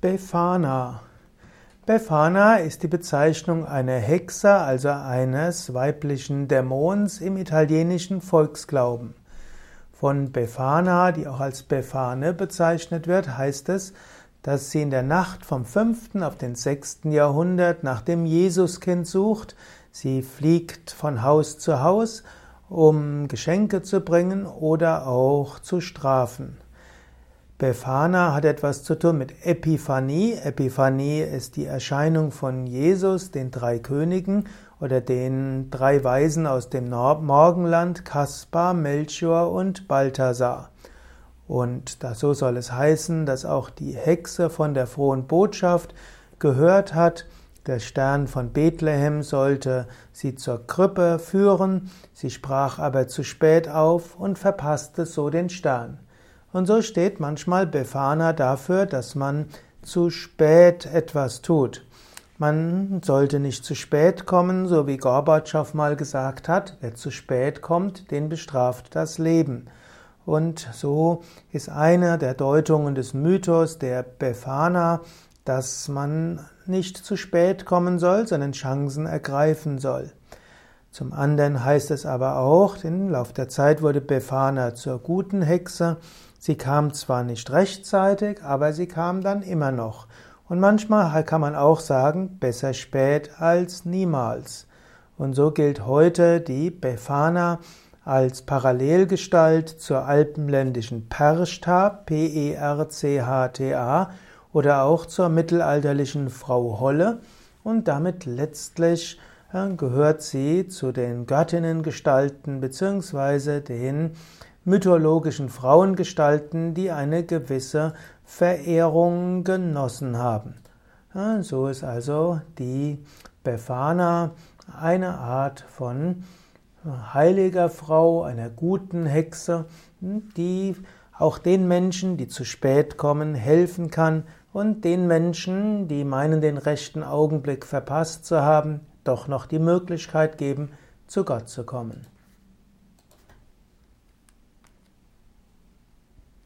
Befana. Befana ist die Bezeichnung einer Hexe, also eines weiblichen Dämons im italienischen Volksglauben. Von Befana, die auch als Befane bezeichnet wird, heißt es, dass sie in der Nacht vom 5. auf den 6. Jahrhundert nach dem Jesuskind sucht. Sie fliegt von Haus zu Haus, um Geschenke zu bringen oder auch zu strafen. Befana hat etwas zu tun mit Epiphanie. Epiphanie ist die Erscheinung von Jesus, den drei Königen oder den drei Weisen aus dem Morgenland, Kaspar, Melchior und Balthasar. Und so soll es heißen, dass auch die Hexe von der frohen Botschaft gehört hat, der Stern von Bethlehem sollte sie zur Krippe führen, sie sprach aber zu spät auf und verpasste so den Stern. Und so steht manchmal Befana dafür, dass man zu spät etwas tut. Man sollte nicht zu spät kommen, so wie Gorbatschow mal gesagt hat, wer zu spät kommt, den bestraft das Leben. Und so ist eine der Deutungen des Mythos der Befana, dass man nicht zu spät kommen soll, sondern Chancen ergreifen soll. Zum anderen heißt es aber auch, im Lauf der Zeit wurde Befana zur guten Hexe. Sie kam zwar nicht rechtzeitig, aber sie kam dann immer noch. Und manchmal kann man auch sagen, besser spät als niemals. Und so gilt heute die Befana als Parallelgestalt zur alpenländischen Perchta, P-E-R-C-H-T-A, oder auch zur mittelalterlichen Frau Holle und damit letztlich gehört sie zu den Göttinnengestalten beziehungsweise den mythologischen Frauengestalten, die eine gewisse Verehrung genossen haben. so ist also die Befana eine Art von heiliger Frau, einer guten Hexe, die auch den Menschen, die zu spät kommen, helfen kann und den Menschen, die meinen, den rechten Augenblick verpasst zu haben, doch noch die Möglichkeit geben, zu Gott zu kommen.